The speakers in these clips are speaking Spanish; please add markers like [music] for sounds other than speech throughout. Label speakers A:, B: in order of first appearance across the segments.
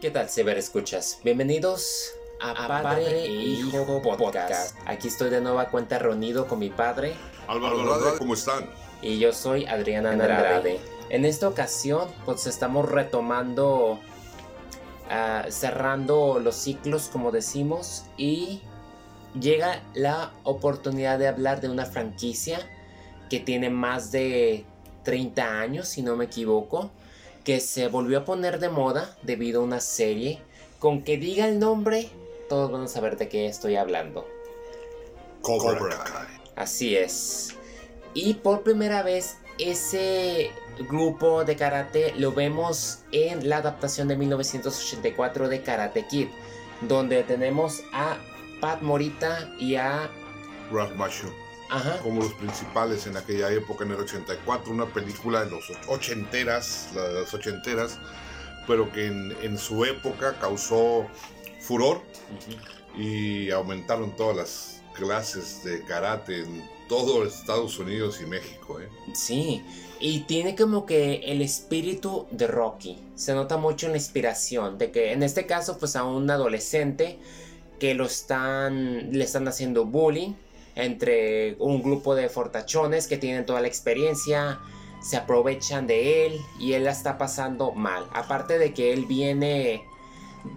A: ¿Qué tal, Escuchas? Bienvenidos a, Padre, e Hijo podcast. Aquí estoy de nueva cuenta reunido con mi padre.
B: Álvaro Andrade, ¿cómo están?
A: Y yo soy Adriana Andrade. En esta ocasión, pues estamos retomando, ah, cerrando los ciclos, como decimos, y llega la oportunidad de hablar de una franquicia que tiene más de 30 años, si no me equivoco que se volvió a poner de moda debido a una serie. Con que diga el nombre, todos van a saber de qué estoy hablando.
B: Cobra Kai.
A: Así es. Y por primera vez ese grupo de karate lo vemos en la adaptación de 1984 de Karate Kid, donde tenemos a Pat Morita y a
B: Ralph Macchio como los principales en aquella época, en el 84, una película de los ochenteras, las ochenteras, pero que en, su época causó furor y aumentaron todas las clases de karate en todo Estados Unidos y México. ¿eh?
A: Sí, y tiene como que el espíritu de Rocky. Se nota mucho en la inspiración de que en este caso pues a un adolescente que lo están le están haciendo bullying entre un grupo de fortachones que tienen toda la experiencia, se aprovechan de él y él la está pasando mal. Aparte de que él viene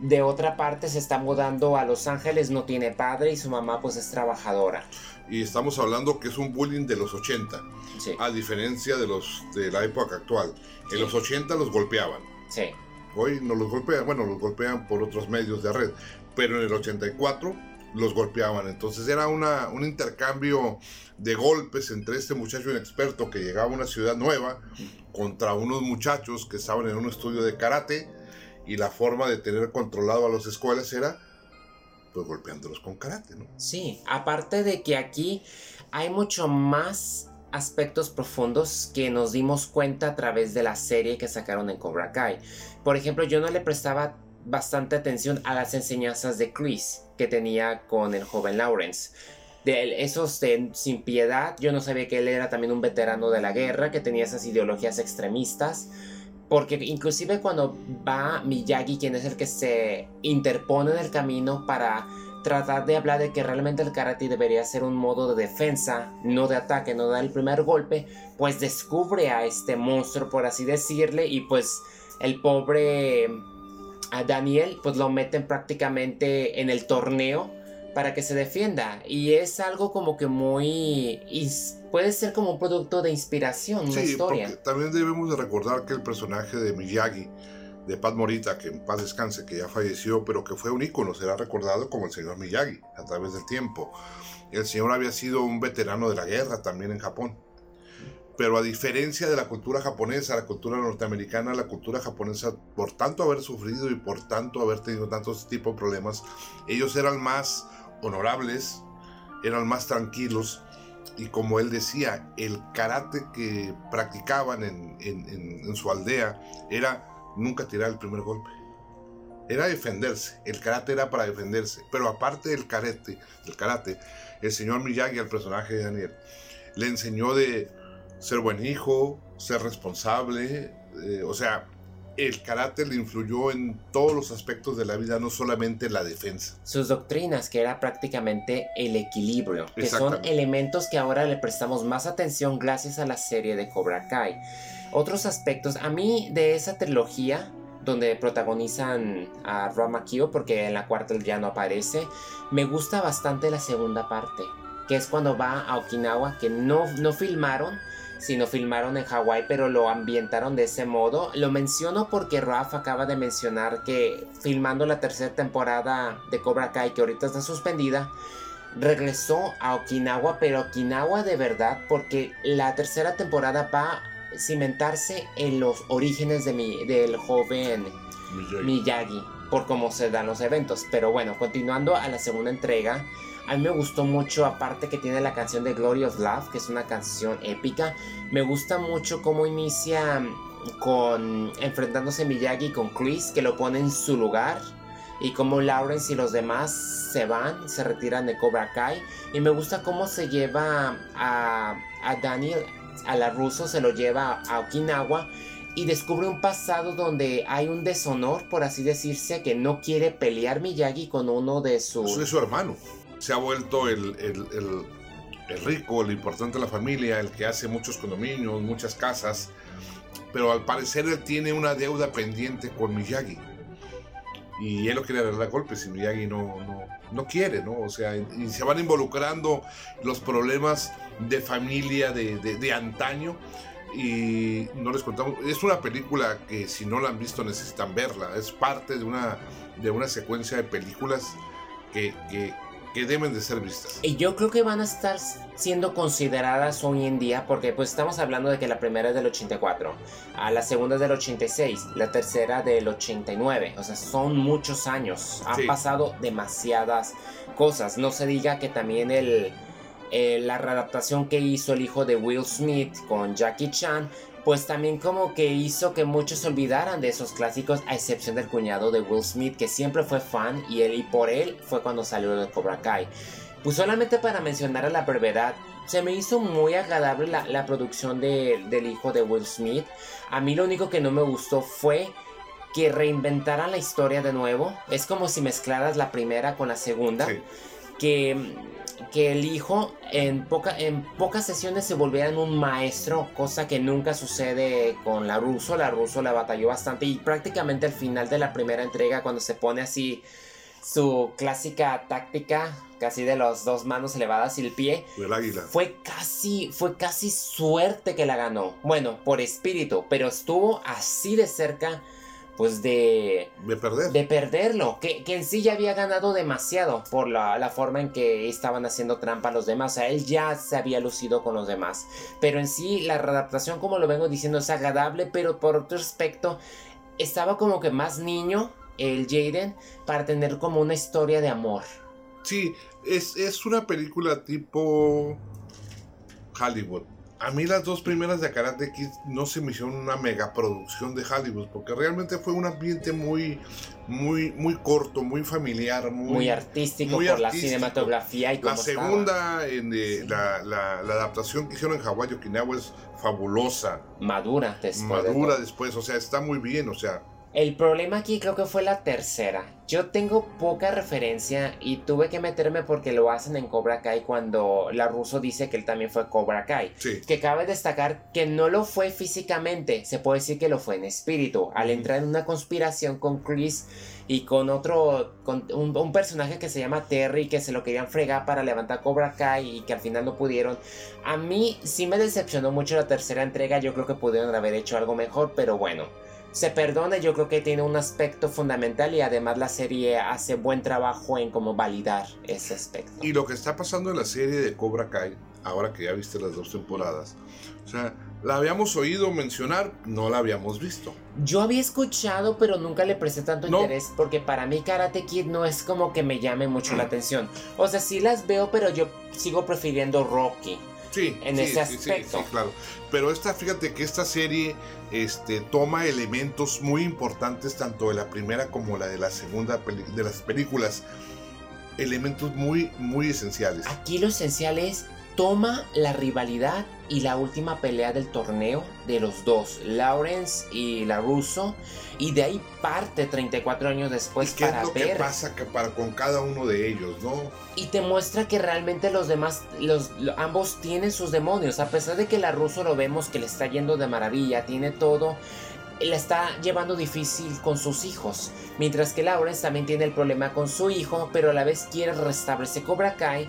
A: de otra parte, se está mudando a Los Ángeles, no tiene padre y su mamá pues es trabajadora.
B: Y estamos hablando que es un bullying de los 80, a diferencia de los de la época actual. En los 80 los golpeaban.
A: Sí.
B: Hoy no los golpean, bueno, los golpean por otros medios de red, pero en el 84 los golpeaban. Entonces era una, un intercambio de golpes entre este muchacho inexperto que llegaba a una ciudad nueva contra unos muchachos que estaban en un estudio de karate y la forma de tener controlado a las escuelas era pues golpeándolos con karate, ¿no?
A: Sí, aparte de que aquí hay mucho más aspectos profundos que nos dimos cuenta a través de la serie que sacaron en Cobra Kai. Por ejemplo, yo no le prestaba bastante atención a las enseñanzas de Chris que tenía con el joven Lawrence. De esos sin piedad, yo no sabía que él era también un veterano de la guerra, que tenía esas ideologías extremistas. Porque inclusive cuando va Miyagi, quien es el que se interpone en el camino para tratar de hablar de que realmente el karate debería ser un modo de defensa, no de ataque, no da el primer golpe, pues descubre a este monstruo, por así decirle, y pues el pobre a Daniel pues lo meten prácticamente en el torneo para que se defienda. Y es algo como que muy puede ser como un producto de inspiración una historia.
B: también debemos de recordar que el personaje de Miyagi de Pat Morita que en paz descanse que ya falleció pero que fue un ícono será recordado como el señor Miyagi a través del tiempo. El señor había sido un veterano de la guerra también en Japón pero a diferencia de la cultura japonesa, la cultura norteamericana, la cultura japonesa, por tanto haber sufrido y por tanto haber tenido tantos tipos de problemas, ellos eran más honorables, eran más tranquilos y como él decía, el karate que practicaban en, su aldea era nunca tirar el primer golpe. Era defenderse, el karate era para defenderse, pero aparte del karate, del karate, el señor Miyagi, el personaje de Daniel, le enseñó de ser buen hijo, ser responsable, eh, o sea, el carácter le influyó en todos los aspectos de la vida, no solamente la defensa.
A: Sus doctrinas, que era prácticamente el equilibrio, que son elementos que ahora le prestamos más atención gracias a la serie de Cobra Kai. Otros aspectos, a mí de esa trilogía, donde protagonizan a Rama Kyo, porque en la cuarta ya no aparece, me gusta bastante la segunda parte, que es cuando va a Okinawa, que no, no filmaron, sino filmaron en Hawái, pero lo ambientaron de ese modo. Lo menciono porque Raf acaba de mencionar que filmando la tercera temporada de Cobra Kai, que ahorita está suspendida, regresó a Okinawa, pero Okinawa de verdad, porque la tercera temporada va a cimentarse en los orígenes de mi, del joven Miyagi. Miyagi, por cómo se dan los eventos. Pero bueno, continuando a la segunda entrega. A mí me gustó mucho, aparte que tiene la canción de Glory of Love, que es una canción épica. Me gusta mucho cómo inicia mm, con enfrentándose Miyagi con Chris, que lo pone en su lugar. Y cómo Lawrence y los demás se van, se retiran de Cobra Kai. Y me gusta cómo se lleva a, a Daniel, a la ruso, se lo lleva a Okinawa y descubre un pasado donde hay un deshonor, por así decirse, que no quiere pelear Miyagi con uno de sus...
B: Es su hermano. Se ha vuelto el, el, el, rico, el importante de la familia, el que hace muchos condominios, muchas casas, pero al parecer él tiene una deuda pendiente con Miyagi. Y él lo quiere dar golpes y Miyagi no, no, no quiere, ¿no? O sea, y se van involucrando los problemas de familia de, de, de antaño y no les contamos. Es una película que si no la han visto necesitan verla. Es parte de una, de una secuencia de películas que, que deben de ser vistas.
A: Y yo creo que van a estar siendo consideradas hoy en día porque pues estamos hablando de que la primera es del 84, a la segunda es del 86, la tercera del 89, o sea, son muchos años, han pasado demasiadas cosas, no se diga que también el eh, la readaptación que hizo el hijo de Will Smith con Jackie Chan, pues también como que hizo que muchos se olvidaran de esos clásicos, a excepción del cuñado de Will Smith, que siempre fue fan y él y por él fue cuando salió de Cobra Kai. Pues solamente para mencionar a la brevedad, se me hizo muy agradable la, producción del hijo de Will Smith. A mí lo único que no me gustó fue que reinventaran la historia de nuevo. Es como si mezclaras la primera con la segunda. Que que el hijo en, poca, en pocas sesiones se volviera en un maestro, cosa que nunca sucede con la Russo. La Russo la batalló bastante y prácticamente al final de la primera entrega, cuando se pone así su clásica táctica, casi de las dos manos elevadas y el pie, fue casi, fue casi suerte que la ganó. Bueno, por espíritu, pero estuvo así de cerca pues de...
B: De perder.
A: De perderlo, que, en sí ya había ganado demasiado por la, forma en que estaban haciendo trampa los demás, o sea, él ya se había lucido con los demás, pero en sí la readaptación, como lo vengo diciendo, es agradable, pero por otro aspecto, estaba como que más niño el Jaden para tener como una historia de amor.
B: Sí, es, es una película tipo Hollywood a mí las dos primeras de Karate Kid no se me hicieron una megaproducción de Hollywood, porque realmente fue un ambiente muy, muy, muy corto, muy familiar, muy,
A: artístico por la cinematografía y
B: La segunda, en, eh, la, la, adaptación que hicieron en Hawái Okinawa es fabulosa.
A: Madura después.
B: Madura después, o sea, está muy bien, o sea,
A: el problema aquí creo que fue la tercera. Yo tengo poca referencia y tuve que meterme porque lo hacen en Cobra Kai cuando la ruso dice que él también fue Cobra Kai. Que cabe destacar que no lo fue físicamente, se puede decir que lo fue en espíritu. Al entrar en una conspiración con Chris y con otro, con un, un, personaje que se llama Terry que se lo querían fregar para levantar Cobra Kai y que al final no pudieron. A mí sí me decepcionó mucho la tercera entrega, yo creo que pudieron haber hecho algo mejor, pero bueno se perdona, yo creo que tiene un aspecto fundamental y además la serie hace buen trabajo en cómo validar ese aspecto.
B: Y lo que está pasando en la serie de Cobra Kai, ahora que ya viste las dos temporadas, o sea, la habíamos oído mencionar, no la habíamos visto.
A: Yo había escuchado, pero nunca le presté tanto interés porque para mí Karate Kid no es como que me llame mucho la [clears throat] atención. O sea, sí las veo, pero yo sigo prefiriendo Rocky.
B: Sí,
A: en ese aspecto.
B: Sí, claro. Pero esta, fíjate que esta serie este, toma elementos muy importantes, tanto de la primera como la de la segunda de las películas. Elementos muy, muy esenciales.
A: Aquí lo esencial es toma la rivalidad y la última pelea del torneo de los dos, Lawrence y la Russo, y de ahí parte 34 años después
B: ¿Y qué para es lo que pasa para con cada uno de ellos, ¿no?
A: Y te muestra que realmente los demás, los, ambos tienen sus demonios, a pesar de que la Russo lo vemos que le está yendo de maravilla, tiene todo, le está llevando difícil con sus hijos. Mientras que Lawrence también tiene el problema con su hijo, pero a la vez quiere restablecer Cobra Kai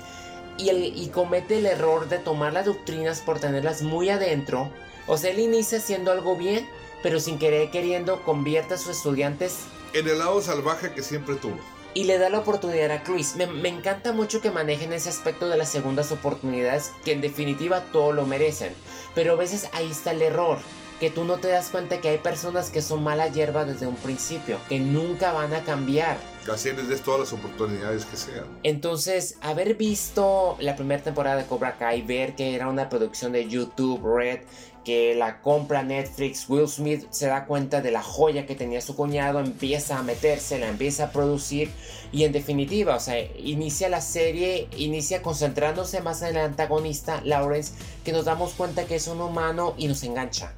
A: y, comete el error de tomar las doctrinas por tenerlas muy adentro. O sea, él inicia haciendo algo bien, pero sin querer queriendo convierte a sus estudiantes
B: en el lado salvaje que siempre tuvo.
A: Y le da la oportunidad a Chris. Me, me, encanta mucho que manejen ese aspecto de las segundas oportunidades, que en definitiva todo lo merecen. Pero a veces ahí está el error que tú no te das cuenta que hay personas que son mala hierba desde un principio, que nunca van a cambiar.
B: Así les des todas las oportunidades que sean.
A: Entonces, haber visto la primera temporada de Cobra Kai, ver que era una producción de YouTube Red, que la compra Netflix, Will Smith se da cuenta de la joya que tenía su cuñado, empieza a meterse, la empieza a producir y en definitiva, o sea, inicia la serie, inicia concentrándose más en el antagonista, Lawrence, que nos damos cuenta que es un humano y nos engancha.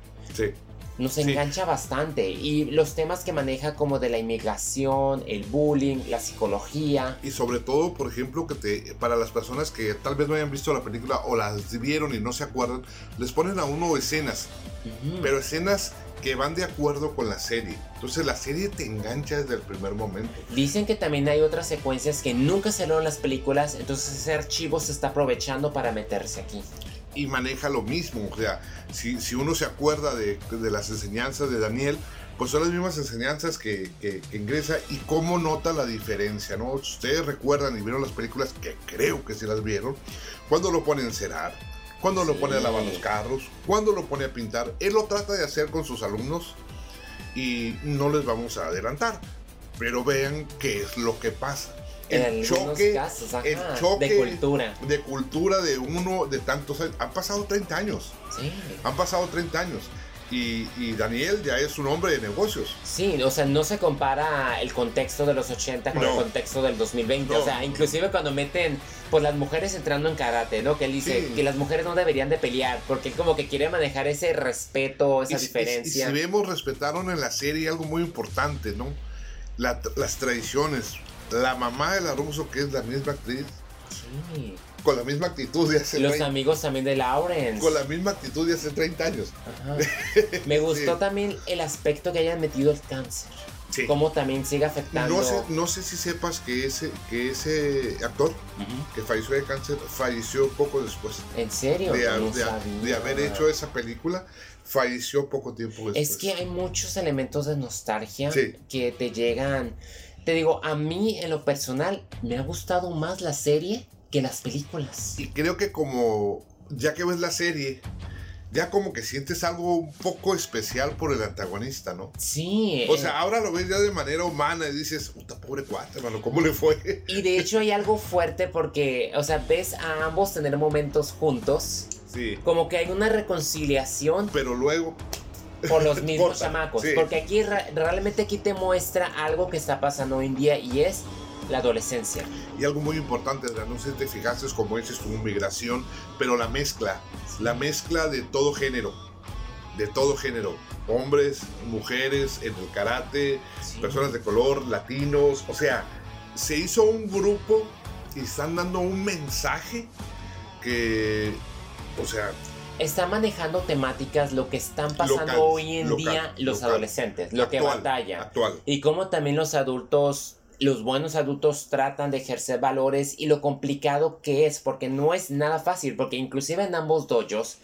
A: Nos engancha bastante. Y los temas que maneja como de la inmigración, el bullying, la psicología.
B: Y sobre todo, por ejemplo, que te, para las personas que tal vez no hayan visto la película o las vieron y no se acuerdan, les ponen a uno escenas. Pero escenas que van de acuerdo con la serie. Entonces la serie te engancha desde el primer momento.
A: Dicen que también hay otras secuencias que nunca se en las películas, entonces ese archivo se está aprovechando para meterse aquí
B: y maneja lo mismo. O sea, si, si uno se acuerda de, de, las enseñanzas de Daniel, pues son las mismas enseñanzas que, que, ingresa y cómo nota la diferencia, ¿no? Ustedes recuerdan y vieron las películas, que creo que sí las vieron, cuando lo pone a encerar, cuando lo pone a lavar los carros, cuando lo pone a pintar. Él lo trata de hacer con sus alumnos y no les vamos a adelantar, pero vean qué es lo que pasa el choque, el choque de cultura. De cultura de uno de tantos años. Han pasado 30 años. Sí. Han pasado 30 años. Y, Daniel ya es un hombre de negocios.
A: Sí, o sea, no se compara el contexto de los 80 con el contexto del 2020. O sea, inclusive cuando meten pues las mujeres entrando en karate, ¿no? Que él dice que las mujeres no deberían de pelear, porque él como que quiere manejar ese respeto, esa diferencia.
B: Y, si vemos, respetaron en la serie algo muy importante, ¿no? las tradiciones, la mamá de la Russo, que es la misma actriz. Sí. Con la misma actitud de hace
A: Los amigos también de Lawrence.
B: Con la misma actitud de hace 30 años. [laughs]
A: Me gustó también el aspecto que hayan metido el cáncer. Sí. Cómo también sigue afectando.
B: No sé, no sé si sepas que ese, que ese actor que falleció de cáncer falleció poco después.
A: ¿En serio?
B: De, de haber hecho esa película falleció poco tiempo después.
A: Es que hay muchos elementos de nostalgia que te llegan te digo, a mí en lo personal me ha gustado más la serie que las películas.
B: Y creo que como ya que ves la serie, ya como que sientes algo un poco especial por el antagonista, ¿no?
A: Sí.
B: O sea, eh. ahora lo ves ya de manera humana y dices, puta pobre cuate, hermano, ¿cómo le fue? [laughs]
A: Y de hecho hay algo fuerte porque, o sea, ves a ambos tener momentos juntos. Sí. Como que hay una reconciliación.
B: Pero luego
A: por los [laughs] mismos chamacos. Porque aquí realmente aquí te muestra algo que está pasando hoy en día y es la adolescencia.
B: Y algo muy importante, no sé si te fijaste, como dices tu migración, pero la mezcla, la mezcla de todo género, de todo género, hombres, mujeres, en el karate, personas de color, latinos, o sea, se hizo un grupo y están dando un mensaje que, o sea,
A: está manejando temáticas, lo que están pasando hoy en día los adolescentes, lo que batalla.
B: Actual.
A: Y cómo también los adultos, los buenos adultos tratan de ejercer valores y lo complicado que es, porque no es nada fácil, porque inclusive en ambos dojos,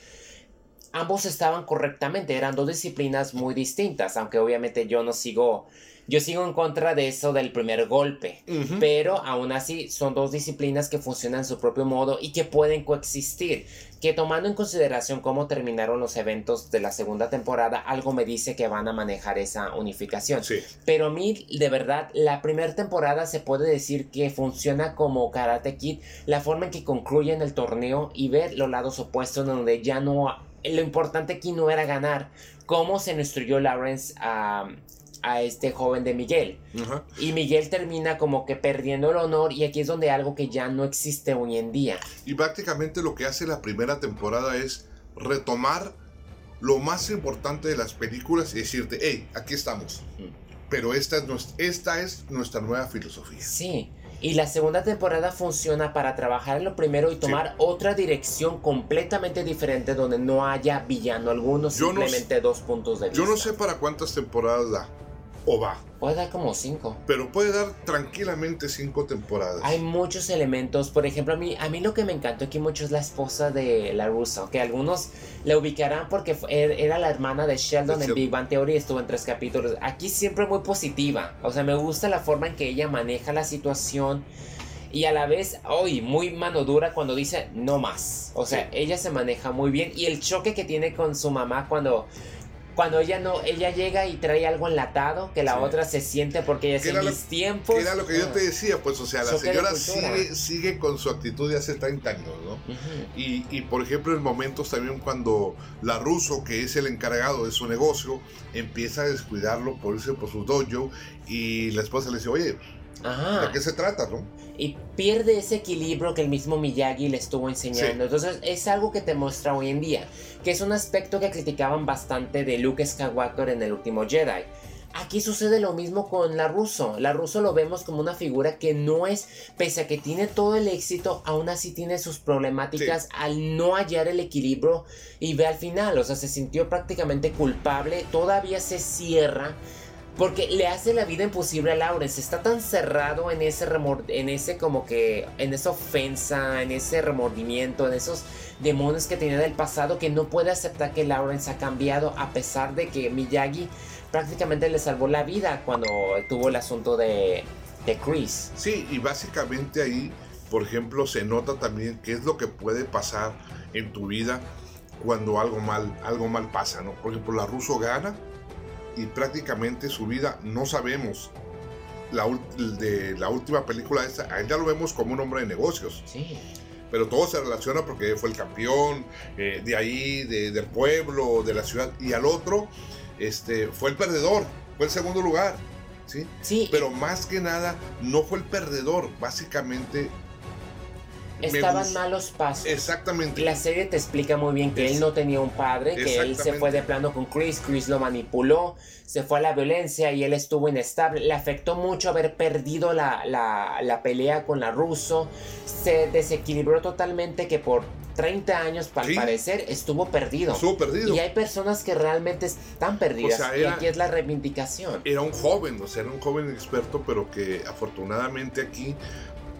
A: ambos estaban correctamente, eran dos disciplinas muy distintas, aunque obviamente yo no sigo yo sigo en contra de eso del primer golpe, pero aún así son dos disciplinas que funcionan en su propio modo y que pueden coexistir. Que tomando en consideración cómo terminaron los eventos de la segunda temporada, algo me dice que van a manejar esa unificación. Pero a mí, de verdad, la primera temporada se puede decir que funciona como Karate Kid, la forma en que concluyen el torneo y ver los lados opuestos donde ya no lo importante aquí no era ganar. Cómo se instruyó Lawrence a, a este joven de Miguel. Y Miguel termina como que perdiendo el honor y aquí es donde algo que ya no existe hoy en día.
B: Y prácticamente lo que hace la primera temporada es retomar lo más importante de las películas y decirte, hey, aquí estamos. Pero esta es, nuestra, esta es nuestra nueva filosofía.
A: Sí. Y la segunda temporada funciona para trabajar en lo primero y tomar otra dirección completamente diferente donde no haya villano alguno, simplemente dos puntos de vista.
B: Yo no sé para cuántas temporadas da o va.
A: Puede dar como cinco.
B: Pero puede dar tranquilamente cinco temporadas.
A: Hay muchos elementos. Por ejemplo, a mí, a mí lo que me encantó aquí mucho es la esposa de la Russo. Que algunos la ubicarán porque er, era la hermana de Sheldon en Big Bang Theory. Estuvo en tres capítulos. Aquí siempre muy positiva. O sea, me gusta la forma en que ella maneja la situación. Y a la vez, hoy muy mano dura cuando dice no más. O sea, ella se maneja muy bien. Y el choque que tiene con su mamá cuando cuando ella no, ella llega y trae algo enlatado que la otra se siente porque ella en mis tiempos.
B: era lo que yo te decía, pues, o sea, la señora sigue, sigue, con su actitud de hace 30 años, ¿no? y, y, por ejemplo, en momentos también cuando la ruso, que es el encargado de su negocio, empieza a descuidarlo por irse por su dojo y la esposa le dice, oye, ¿De qué se trata, no?
A: Y pierde ese equilibrio que el mismo Miyagi le estuvo enseñando. Entonces es algo que te muestra hoy en día, que es un aspecto que criticaban bastante de Luke Skywalker en el último Jedi. Aquí sucede lo mismo con la Russo. La Russo lo vemos como una figura que no es, pese a que tiene todo el éxito, aún así tiene sus problemáticas al no hallar el equilibrio y ve al final, o sea, se sintió prácticamente culpable, todavía se cierra porque le hace la vida imposible a Lawrence. Está tan cerrado en ese remor en ese como que en esa ofensa, en ese remordimiento, en esos demonios que tenía del pasado que no puede aceptar que Lawrence ha cambiado a pesar de que Miyagi prácticamente le salvó la vida cuando tuvo el asunto de, de Chris.
B: Sí, y básicamente ahí, por ejemplo, se nota también qué es lo que puede pasar en tu vida cuando algo mal, algo mal pasa, ¿no? Por ejemplo, la Russo gana y prácticamente su vida no sabemos. La, de la última película esta, a él ya lo vemos como un hombre de negocios.
A: Sí.
B: Pero todo se relaciona porque fue el campeón eh, de ahí, del pueblo, de la ciudad. Y al otro, este, fue el perdedor, fue el segundo lugar. ¿sí?
A: Sí.
B: Pero más que nada, no fue el perdedor. Básicamente
A: Estaban malos pasos.
B: Exactamente.
A: La serie te explica muy bien que él no tenía un padre, que él se fue de plano con Chris, Chris lo manipuló, se fue a la violencia y él estuvo inestable. Le afectó mucho haber perdido la, la, pelea con la ruso. Se desequilibró totalmente que por 30 años, al parecer, estuvo perdido.
B: Estuvo perdido.
A: Y hay personas que realmente están perdidas. y aquí es la reivindicación.
B: Era un joven, o sea, era un joven experto, pero que afortunadamente aquí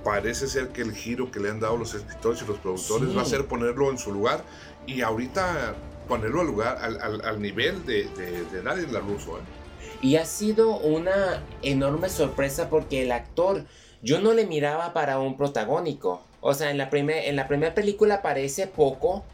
B: parece ser que el giro que le han dado los escritores y los productores va a ser ponerlo en su lugar y ahorita ponerlo al lugar, al, nivel de, de, nadie en la ruso. ¿eh?
A: Y ha sido una enorme sorpresa porque el actor, yo no le miraba para un protagónico. O sea, en la, en la primera película aparece poco,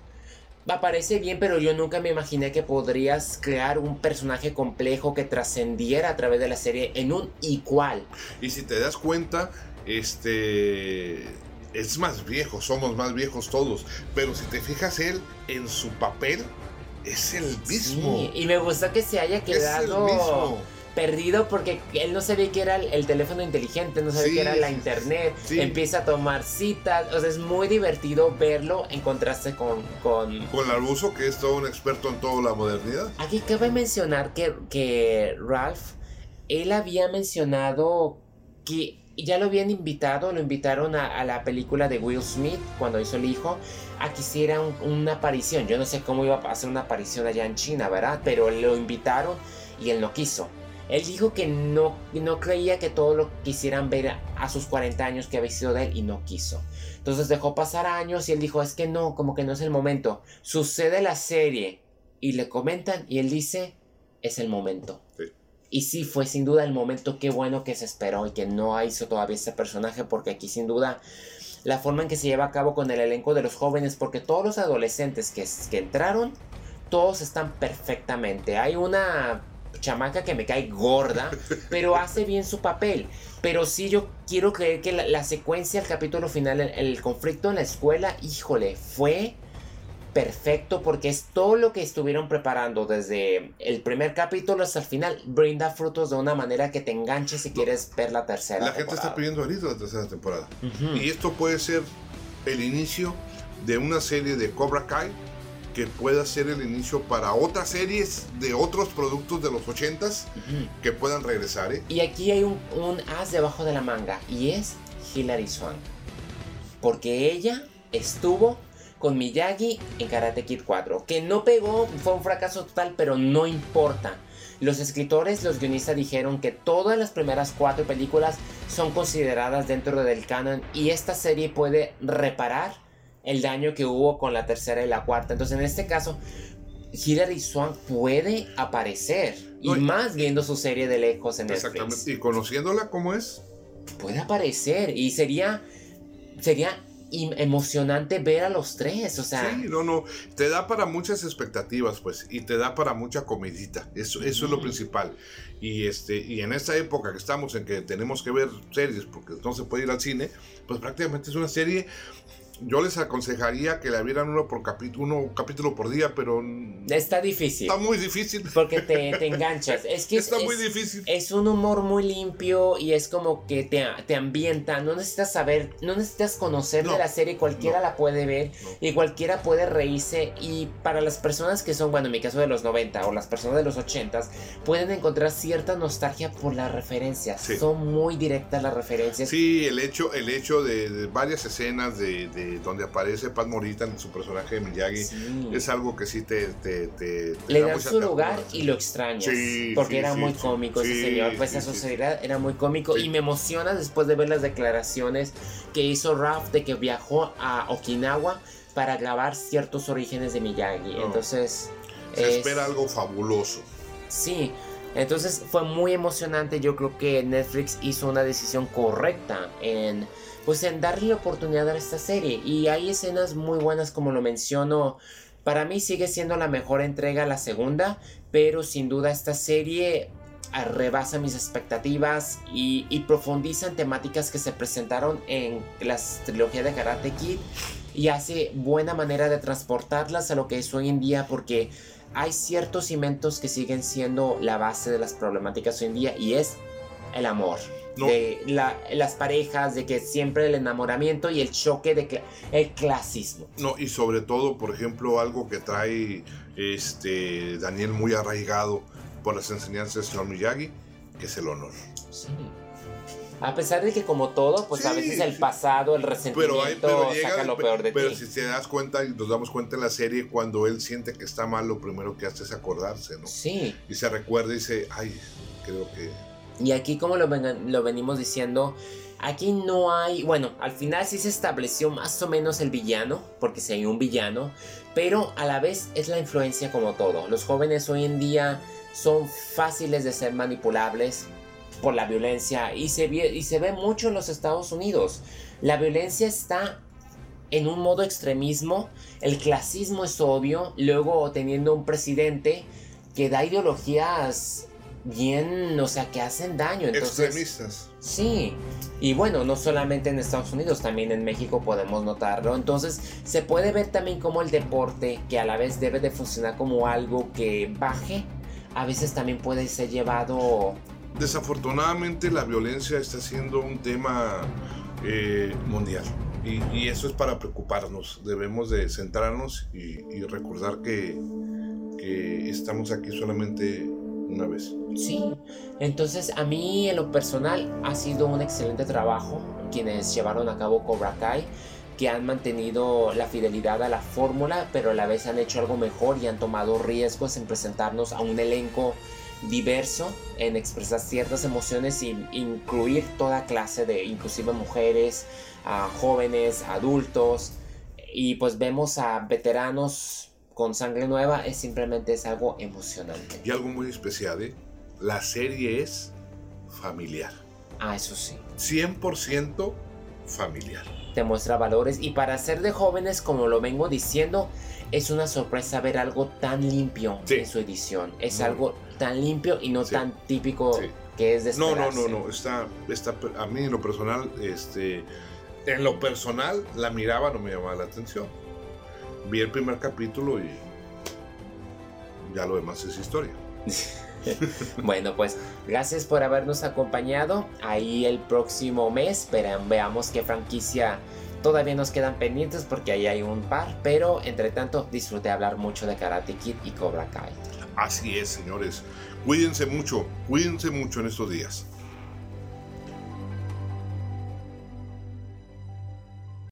A: aparece bien, pero yo nunca me imaginé que podrías crear un personaje complejo que trascendiera a través de la serie en un igual.
B: Y si te das cuenta, este es más viejo, somos más viejos todos, pero si te fijas él en su papel es el mismo.
A: y me gusta que se haya quedado perdido porque él no sabía que era el, teléfono inteligente, no sabía que era la internet, empieza a tomar citas, o sea, es muy divertido verlo en contraste con... Con,
B: con Laruso, que es todo un experto en toda la modernidad.
A: Aquí cabe mencionar que, que Ralph, él había mencionado que ya lo habían invitado, lo invitaron a, la película de Will Smith cuando hizo el hijo a que hiciera una aparición. Yo no sé cómo iba a hacer una aparición allá en China, ¿verdad? Pero lo invitaron y él no quiso. Él dijo que no, no creía que todo lo quisieran ver a, sus 40 años que había sido de él y no quiso. Entonces dejó pasar años y él dijo, es que no, como que no es el momento. Sucede la serie y le comentan y él dice, es el momento. Y sí, fue sin duda el momento, qué bueno que se esperó y que no hizo todavía ese personaje, porque aquí sin duda la forma en que se lleva a cabo con el elenco de los jóvenes, porque todos los adolescentes que, que entraron, todos están perfectamente. Hay una chamaca que me cae gorda, [laughs] pero hace bien su papel. Pero sí yo quiero creer que la, secuencia, el capítulo final, el conflicto en la escuela, híjole, fue perfecto porque es todo lo que estuvieron preparando desde el primer capítulo hasta el final brinda frutos de una manera que te enganche si quieres ver la tercera.
B: La gente está pidiendo ahorita la tercera temporada. Y esto puede ser el inicio de una serie de Cobra Kai que pueda ser el inicio para otras series de otros productos de los 80s que puedan regresar. ¿eh?
A: Y aquí hay un, un as debajo de la manga y es Hilary Swank. Porque ella estuvo con Miyagi en Karate Kid 4, que no pegó, fue un fracaso total, pero no importa. Los escritores, los guionistas dijeron que todas las primeras cuatro películas son consideradas dentro del canon y esta serie puede reparar el daño que hubo con la tercera y la cuarta. Entonces, en este caso, Hilary Swank puede aparecer y, más viendo su serie de lejos en Netflix. Exactamente.
B: Y conociéndola como es.
A: Puede aparecer y sería sería emocionante ver a los tres, o sea.
B: Sí, no, no, te da para muchas expectativas, pues, y te da para mucha comidita, eso, eso es lo principal. Y, este, y en esta época que estamos en que tenemos que ver series porque no se puede ir al cine, pues prácticamente es una serie yo les aconsejaría que la vieran uno por capítulo, uno capítulo por día, pero
A: está difícil.
B: Está muy difícil.
A: Porque te, [laughs] enganchas. Es que
B: está
A: es,
B: muy difícil.
A: Es un humor muy limpio y es como que te, te ambienta. No necesitas saber, no necesitas conocer de la serie. Cualquiera la puede ver y cualquiera puede reírse. Y para las personas que son, bueno, en mi caso de los 90 o las personas de los 80, pueden encontrar cierta nostalgia por las referencias. Son muy directas las referencias.
B: Sí, el hecho, el hecho de, varias escenas de donde aparece Pat Morita en su personaje de Miyagi, es algo que sí te...
A: Le dan su lugar y lo extrañas. porque era muy cómico ese señor, pues a sociedad era muy cómico y me emociona después de ver las declaraciones que hizo Ralph de que viajó a Okinawa para grabar ciertos orígenes de Miyagi. Entonces...
B: Se espera algo fabuloso.
A: Sí, entonces fue muy emocionante. Yo creo que Netflix hizo una decisión correcta en pues en darle oportunidad a esta serie. Y hay escenas muy buenas como lo menciono. Para mí sigue siendo la mejor entrega la segunda, pero sin duda esta serie rebasa mis expectativas y, y profundiza en temáticas que se presentaron en la trilogía de Karate Kid y hace buena manera de transportarlas a lo que es hoy en día porque hay ciertos cimentos que siguen siendo la base de las problemáticas hoy en día y es el amor de las parejas, de que siempre el enamoramiento y el choque de el clasismo.
B: No, y sobre todo, por ejemplo, algo que trae este Daniel muy arraigado por las enseñanzas del señor Miyagi, que es el honor. Sí.
A: A pesar de que como todo, pues a veces el pasado, el resentimiento saca lo peor de
B: ti. Pero si te das cuenta y nos damos cuenta en la serie, cuando él siente que está mal, lo primero que hace es acordarse, ¿no?
A: Sí.
B: Y se recuerda y dice, ay, creo que
A: y aquí como lo, venimos diciendo, aquí no hay, bueno, al final sí se estableció más o menos el villano, porque si hay un villano, pero a la vez es la influencia como todo. Los jóvenes hoy en día son fáciles de ser manipulables por la violencia y se, y se ve mucho en los Estados Unidos. La violencia está en un modo extremismo, el clasismo es obvio, luego teniendo un presidente que da ideologías bien, o sea, que hacen daño. Entonces,
B: Extremistas.
A: Sí, y bueno, no solamente en Estados Unidos, también en México podemos notarlo. Entonces, se puede ver también como el deporte, que a la vez debe de funcionar como algo que baje, a veces también puede ser llevado...
B: Desafortunadamente la violencia está siendo un tema eh, mundial. Y, eso es para preocuparnos. Debemos de centrarnos y, recordar que, que estamos aquí solamente una vez.
A: Sí, entonces a mí en lo personal ha sido un excelente trabajo quienes llevaron a cabo Cobra Kai que han mantenido la fidelidad a la fórmula, pero a la vez han hecho algo mejor y han tomado riesgos en presentarnos a un elenco diverso, en expresar ciertas emociones e incluir toda clase de, inclusive mujeres, jóvenes, adultos, y pues vemos a veteranos con sangre nueva es simplemente es algo emocionante.
B: Y algo muy especial, ¿eh? La serie es familiar.
A: Ah, eso sí.
B: 100% familiar.
A: Te muestra valores y para ser de jóvenes, como lo vengo diciendo, es una sorpresa ver algo tan limpio en su edición. Es algo tan limpio y no tan típico que es de
B: No, no, no, no. Está, está, a mí en lo personal, este, en lo personal, la miraba, no me llamaba la atención vi el primer capítulo y ya lo demás es historia. [laughs]
A: bueno, pues gracias por habernos acompañado. Ahí el próximo mes veamos qué franquicia todavía nos quedan pendientes porque ahí hay un par. Pero entre tanto, disfruté hablar mucho de Karate Kid y Cobra Kai.
B: Así es, señores. Cuídense mucho, cuídense mucho en estos días.